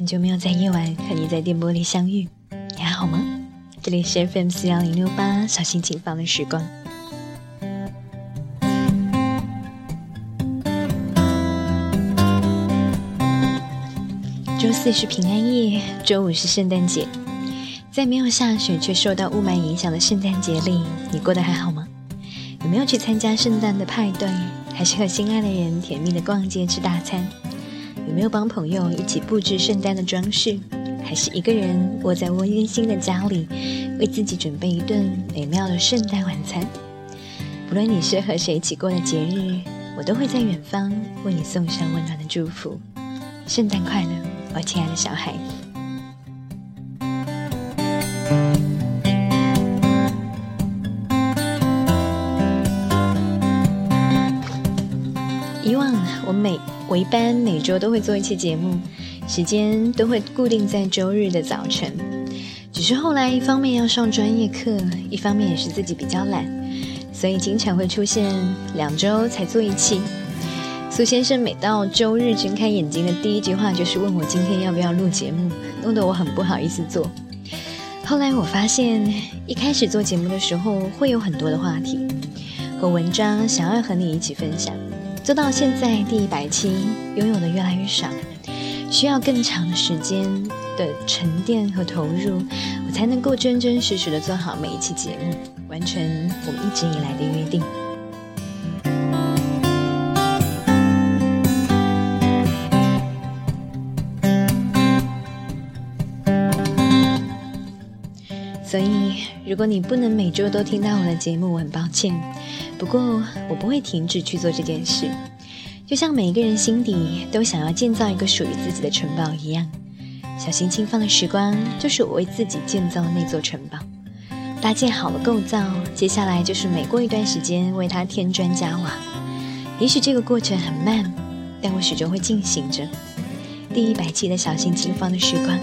很久没有在夜晚和你在电波里相遇，你还好吗？这里是 FM 四幺零六八，小心情放的时光。周四是平安夜，周五是圣诞节。在没有下雪却受到雾霾影响的圣诞节里，你过得还好吗？有没有去参加圣诞的派对？还是和心爱的人甜蜜的逛街吃大餐？有没有帮朋友一起布置圣诞的装饰？还是一个人窝在温馨的家里，为自己准备一顿美妙的圣诞晚餐？不论你是和谁一起过的节日，我都会在远方为你送上温暖的祝福。圣诞快乐！我亲爱的小孩，以往我每我一般每周都会做一期节目，时间都会固定在周日的早晨。只是后来一方面要上专业课，一方面也是自己比较懒，所以经常会出现两周才做一期。苏先生每到周日睁开眼睛的第一句话就是问我今天要不要录节目，弄得我很不好意思做。后来我发现，一开始做节目的时候会有很多的话题和文章想要和你一起分享，做到现在第一百期拥有的越来越少，需要更长的时间的沉淀和投入，我才能够真真实实的做好每一期节目，完成我们一直以来的约定。所以，如果你不能每周都听到我的节目，我很抱歉。不过，我不会停止去做这件事。就像每一个人心底都想要建造一个属于自己的城堡一样，小心轻放的时光就是我为自己建造的那座城堡。搭建好了构造，接下来就是每过一段时间为它添砖加瓦。也许这个过程很慢，但我始终会进行着。第一百期的小心轻放的时光，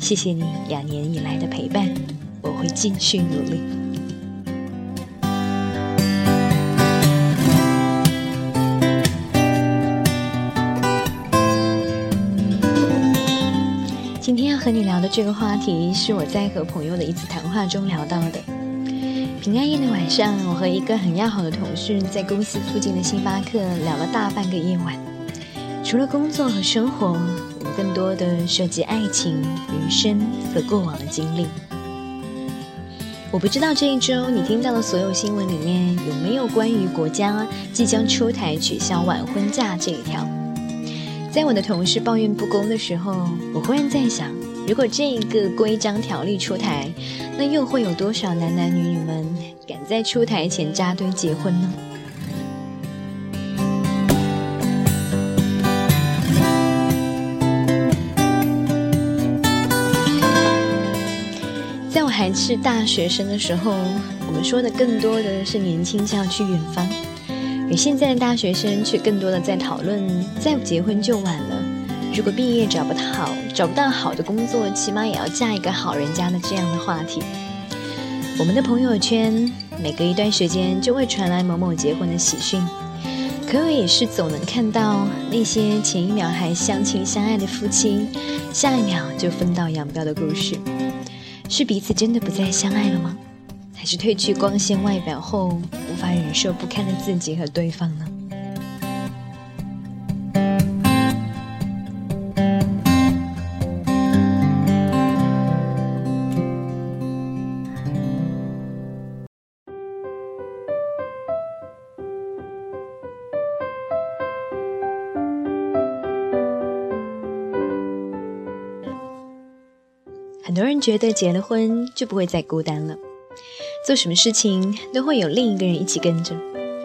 谢谢你两年以来的陪伴。我会继续努力。和你聊的这个话题，是我在和朋友的一次谈话中聊到的。平安夜的晚上，我和一个很要好的同事在公司附近的星巴克聊了大半个夜晚。除了工作和生活，我们更多的涉及爱情、人生和过往的经历。我不知道这一周你听到的所有新闻里面有没有关于国家即将出台取消晚婚假这一条。在我的同事抱怨不公的时候，我忽然在想，如果这一个规章条例出台，那又会有多少男男女女们敢在出台前扎堆结婚呢？在我还是大学生的时候，我们说的更多的是年轻就要去远方，而现在的大学生却更多的在讨论再不结婚就晚了。如果毕业找不到找不到好的工作，起码也要嫁一个好人家的这样的话题。我们的朋友圈每隔一段时间就会传来某某结婚的喜讯，可我也是总能看到那些前一秒还相亲相爱的夫妻，下一秒就分道扬镳的故事。是彼此真的不再相爱了吗？还是褪去光鲜外表后无法忍受不堪的自己和对方呢？很多人觉得结了婚就不会再孤单了，做什么事情都会有另一个人一起跟着，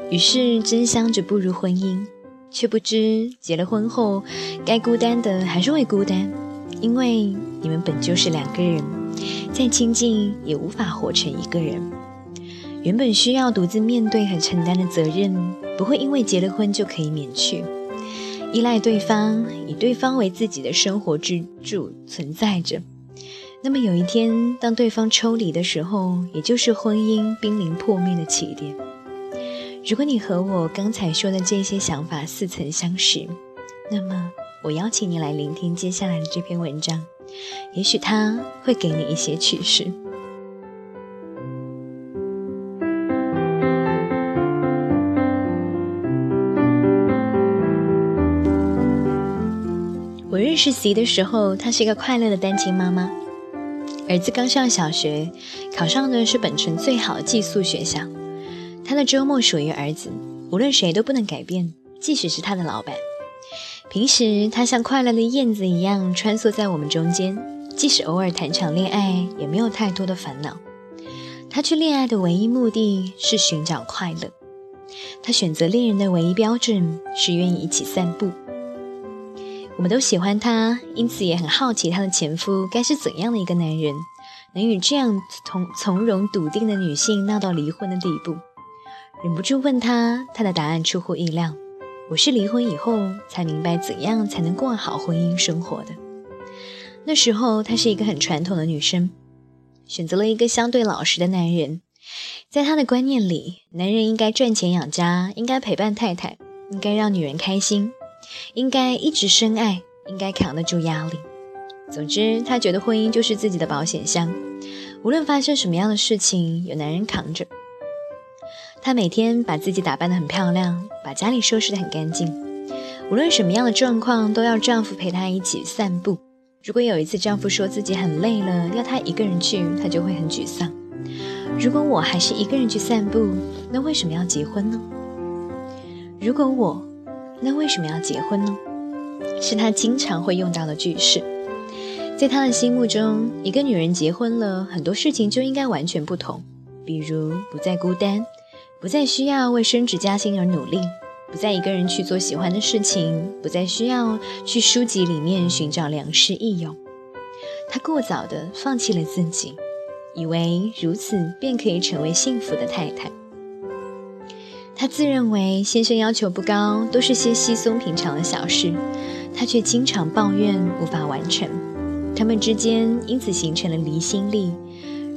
于是真香着步入婚姻，却不知结了婚后该孤单的还是会孤单，因为你们本就是两个人，再亲近也无法活成一个人。原本需要独自面对和承担的责任，不会因为结了婚就可以免去。依赖对方，以对方为自己的生活支柱存在着。那么有一天，当对方抽离的时候，也就是婚姻濒临破灭的起点。如果你和我刚才说的这些想法似曾相识，那么我邀请你来聆听接下来的这篇文章，也许它会给你一些启示。我认识 C 的时候，她是一个快乐的单亲妈妈，儿子刚上小学，考上的是本城最好的寄宿学校。他的周末属于儿子，无论谁都不能改变，即使是他的老板。平时他像快乐的燕子一样穿梭在我们中间，即使偶尔谈场恋爱，也没有太多的烦恼。他去恋爱的唯一目的是寻找快乐，他选择恋人的唯一标准是愿意一起散步。我们都喜欢他，因此也很好奇他的前夫该是怎样的一个男人，能与这样从从容笃定的女性闹到离婚的地步。忍不住问他，他的答案出乎意料。我是离婚以后才明白怎样才能过好婚姻生活的。那时候她是一个很传统的女生，选择了一个相对老实的男人。在她的观念里，男人应该赚钱养家，应该陪伴太太，应该让女人开心。应该一直深爱，应该扛得住压力。总之，她觉得婚姻就是自己的保险箱，无论发生什么样的事情，有男人扛着。她每天把自己打扮得很漂亮，把家里收拾得很干净。无论什么样的状况，都要丈夫陪她一起散步。如果有一次丈夫说自己很累了，要她一个人去，她就会很沮丧。如果我还是一个人去散步，那为什么要结婚呢？如果我……那为什么要结婚呢？是他经常会用到的句式。在他的心目中，一个女人结婚了，很多事情就应该完全不同，比如不再孤单，不再需要为升职加薪而努力，不再一个人去做喜欢的事情，不再需要去书籍里面寻找良师益友。他过早的放弃了自己，以为如此便可以成为幸福的太太。她自认为先生要求不高，都是些稀松平常的小事，她却经常抱怨无法完成。他们之间因此形成了离心力，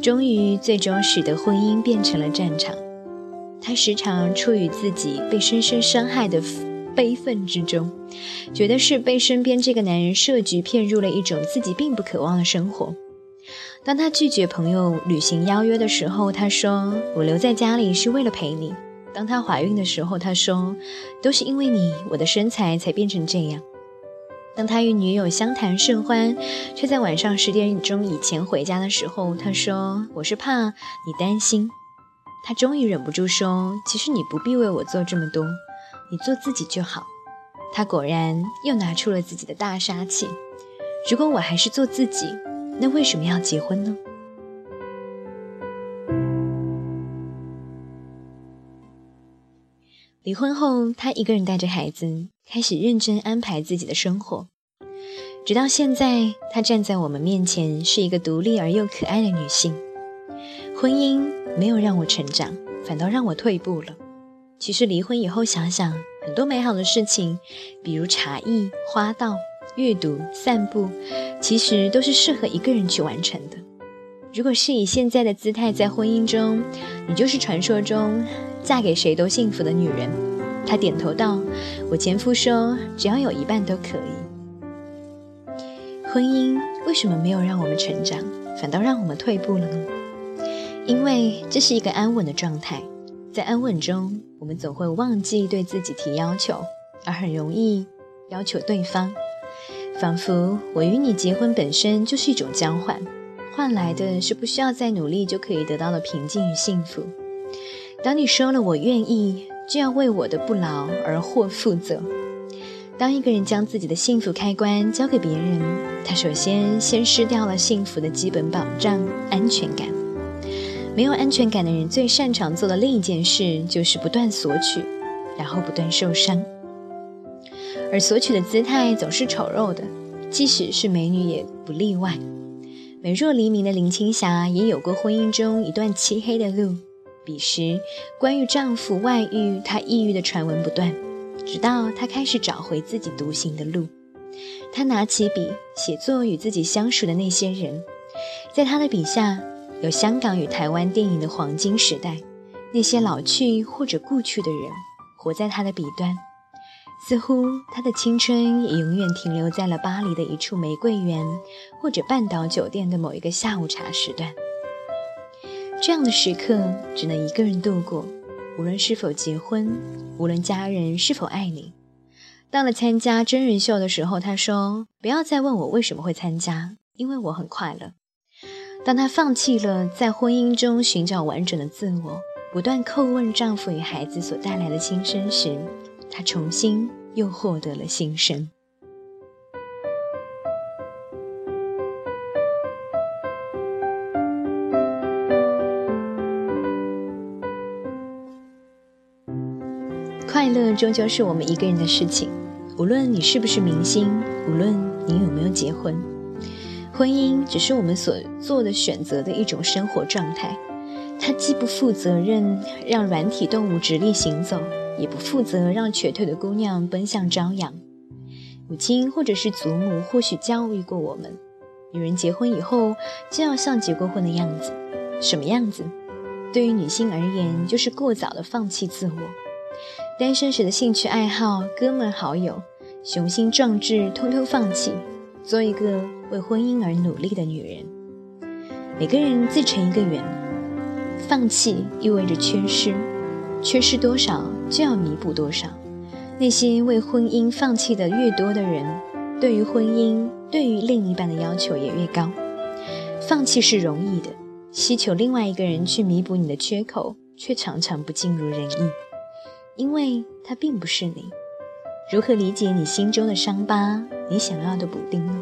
终于最终使得婚姻变成了战场。她时常处于自己被深深伤害的悲愤之中，觉得是被身边这个男人设局骗入了一种自己并不渴望的生活。当她拒绝朋友旅行邀约的时候，她说：“我留在家里是为了陪你。”当她怀孕的时候，她说：“都是因为你，我的身材才变成这样。”当他与女友相谈甚欢，却在晚上十点钟以前回家的时候，他说：“我是怕你担心。”他终于忍不住说：“其实你不必为我做这么多，你做自己就好。”他果然又拿出了自己的大杀器。如果我还是做自己，那为什么要结婚呢？离婚后，她一个人带着孩子，开始认真安排自己的生活。直到现在，她站在我们面前，是一个独立而又可爱的女性。婚姻没有让我成长，反倒让我退步了。其实离婚以后想想，很多美好的事情，比如茶艺、花道、阅读、散步，其实都是适合一个人去完成的。如果是以现在的姿态在婚姻中，你就是传说中。嫁给谁都幸福的女人，她点头道：“我前夫说，只要有一半都可以。”婚姻为什么没有让我们成长，反倒让我们退步了呢？因为这是一个安稳的状态，在安稳中，我们总会忘记对自己提要求，而很容易要求对方，仿佛我与你结婚本身就是一种交换，换来的是不需要再努力就可以得到的平静与幸福。当你说了“我愿意”，就要为我的不劳而获负责。当一个人将自己的幸福开关交给别人，他首先先失掉了幸福的基本保障——安全感。没有安全感的人最擅长做的另一件事，就是不断索取，然后不断受伤。而索取的姿态总是丑陋的，即使是美女也不例外。美若黎明的林青霞也有过婚姻中一段漆黑的路。彼时，关于丈夫外遇、她抑郁的传闻不断，直到她开始找回自己独行的路。她拿起笔，写作与自己相熟的那些人。在她的笔下，有香港与台湾电影的黄金时代，那些老去或者故去的人，活在她的笔端。似乎他的青春也永远停留在了巴黎的一处玫瑰园，或者半岛酒店的某一个下午茶时段。这样的时刻只能一个人度过，无论是否结婚，无论家人是否爱你。到了参加真人秀的时候，他说：“不要再问我为什么会参加，因为我很快乐。”当他放弃了在婚姻中寻找完整的自我，不断叩问丈夫与孩子所带来的新生时，他重新又获得了新生。快乐终究是我们一个人的事情，无论你是不是明星，无论你有没有结婚，婚姻只是我们所做的选择的一种生活状态。它既不负责任让软体动物直立行走，也不负责让瘸腿的姑娘奔向朝阳。母亲或者是祖母或许教育过我们：女人结婚以后就要像结过婚的样子，什么样子？对于女性而言，就是过早的放弃自我。单身时的兴趣爱好、哥们好友、雄心壮志，通通放弃，做一个为婚姻而努力的女人。每个人自成一个圆。放弃意味着缺失，缺失多少就要弥补多少。那些为婚姻放弃的越多的人，对于婚姻、对于另一半的要求也越高。放弃是容易的，希求另外一个人去弥补你的缺口，却常常不尽如人意，因为他并不是你。如何理解你心中的伤疤？你想要的补丁呢？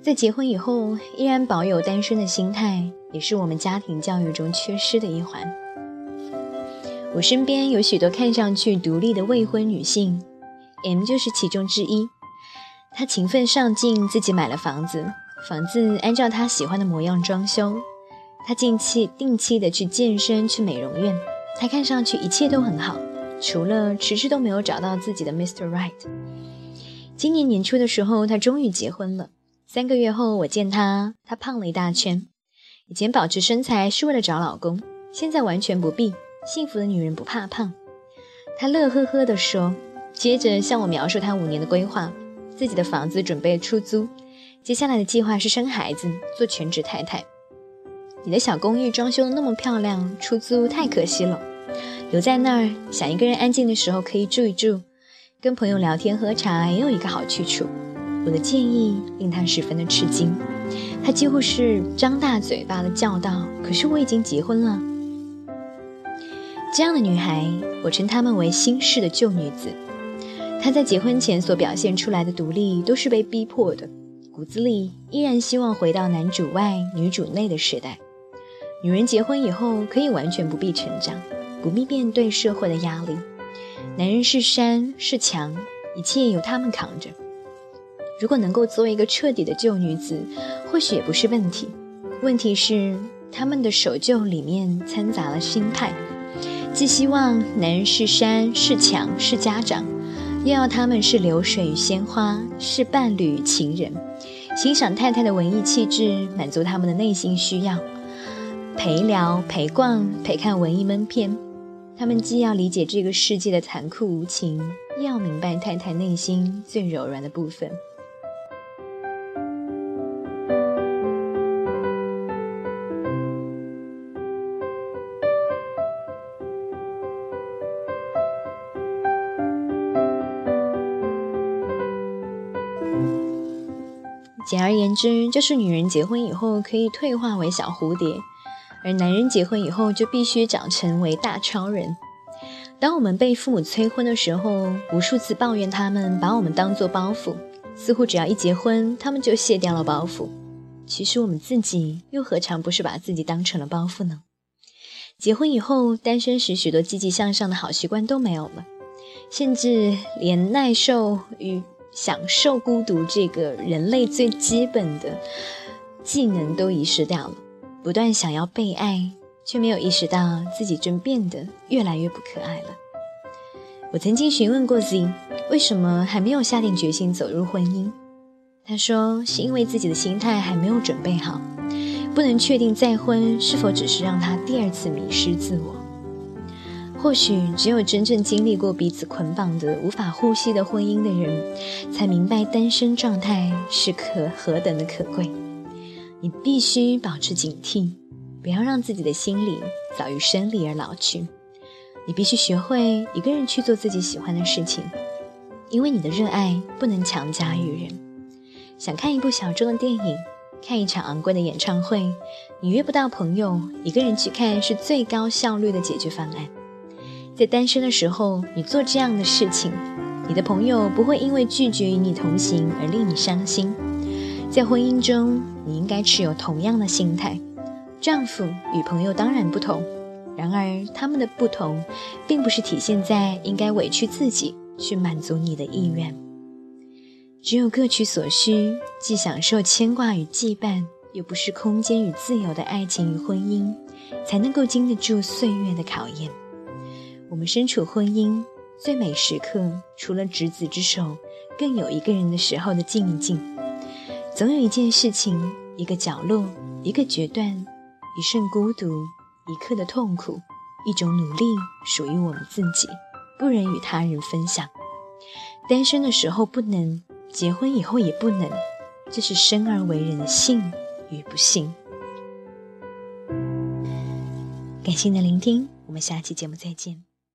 在结婚以后，依然保有单身的心态。也是我们家庭教育中缺失的一环。我身边有许多看上去独立的未婚女性，M 就是其中之一。她勤奋上进，自己买了房子，房子按照她喜欢的模样装修。她近期定期的去健身，去美容院。她看上去一切都很好，除了迟迟都没有找到自己的 Mr. Right。今年年初的时候，她终于结婚了。三个月后，我见她，她胖了一大圈。以前保持身材是为了找老公，现在完全不必。幸福的女人不怕胖，她乐呵呵地说。接着向我描述她五年的规划：自己的房子准备出租，接下来的计划是生孩子，做全职太太。你的小公寓装修的那么漂亮，出租太可惜了。留在那儿，想一个人安静的时候可以住一住，跟朋友聊天喝茶也有一个好去处。我的建议令他十分的吃惊。他几乎是张大嘴巴的叫道：“可是我已经结婚了。”这样的女孩，我称她们为新式的旧女子。她在结婚前所表现出来的独立，都是被逼迫的，骨子里依然希望回到男主外女主内的时代。女人结婚以后，可以完全不必成长，不必面对社会的压力。男人是山是墙，一切由他们扛着。如果能够做一个彻底的旧女子，或许也不是问题。问题是，他们的守旧里面掺杂了心态，既希望男人是山是墙是家长，又要他们是流水与鲜花，是伴侣与情人，欣赏太太的文艺气质，满足他们的内心需要，陪聊陪逛陪看文艺闷片。他们既要理解这个世界的残酷无情，又要明白太太内心最柔软的部分。简而言之，就是女人结婚以后可以退化为小蝴蝶，而男人结婚以后就必须长成为大超人。当我们被父母催婚的时候，无数次抱怨他们把我们当做包袱，似乎只要一结婚，他们就卸掉了包袱。其实我们自己又何尝不是把自己当成了包袱呢？结婚以后，单身时许多积极向上的好习惯都没有了，甚至连耐受与。享受孤独这个人类最基本的技能都遗失掉了，不断想要被爱，却没有意识到自己正变得越来越不可爱了。我曾经询问过 Z，为什么还没有下定决心走入婚姻？他说是因为自己的心态还没有准备好，不能确定再婚是否只是让他第二次迷失自我。或许只有真正经历过彼此捆绑的无法呼吸的婚姻的人，才明白单身状态是可何等的可贵。你必须保持警惕，不要让自己的心理早于生理而老去。你必须学会一个人去做自己喜欢的事情，因为你的热爱不能强加于人。想看一部小众的电影，看一场昂贵的演唱会，你约不到朋友，一个人去看是最高效率的解决方案。在单身的时候，你做这样的事情，你的朋友不会因为拒绝与你同行而令你伤心。在婚姻中，你应该持有同样的心态。丈夫与朋友当然不同，然而他们的不同，并不是体现在应该委屈自己去满足你的意愿。只有各取所需，既享受牵挂与羁绊，又不失空间与自由的爱情与婚姻，才能够经得住岁月的考验。我们身处婚姻最美时刻，除了执子之手，更有一个人的时候的静一静。总有一件事情，一个角落，一个决断，一瞬孤独，一刻的痛苦，一种努力，属于我们自己，不忍与他人分享。单身的时候不能，结婚以后也不能，这是生而为人的幸与不幸。感谢你的聆听，我们下期节目再见。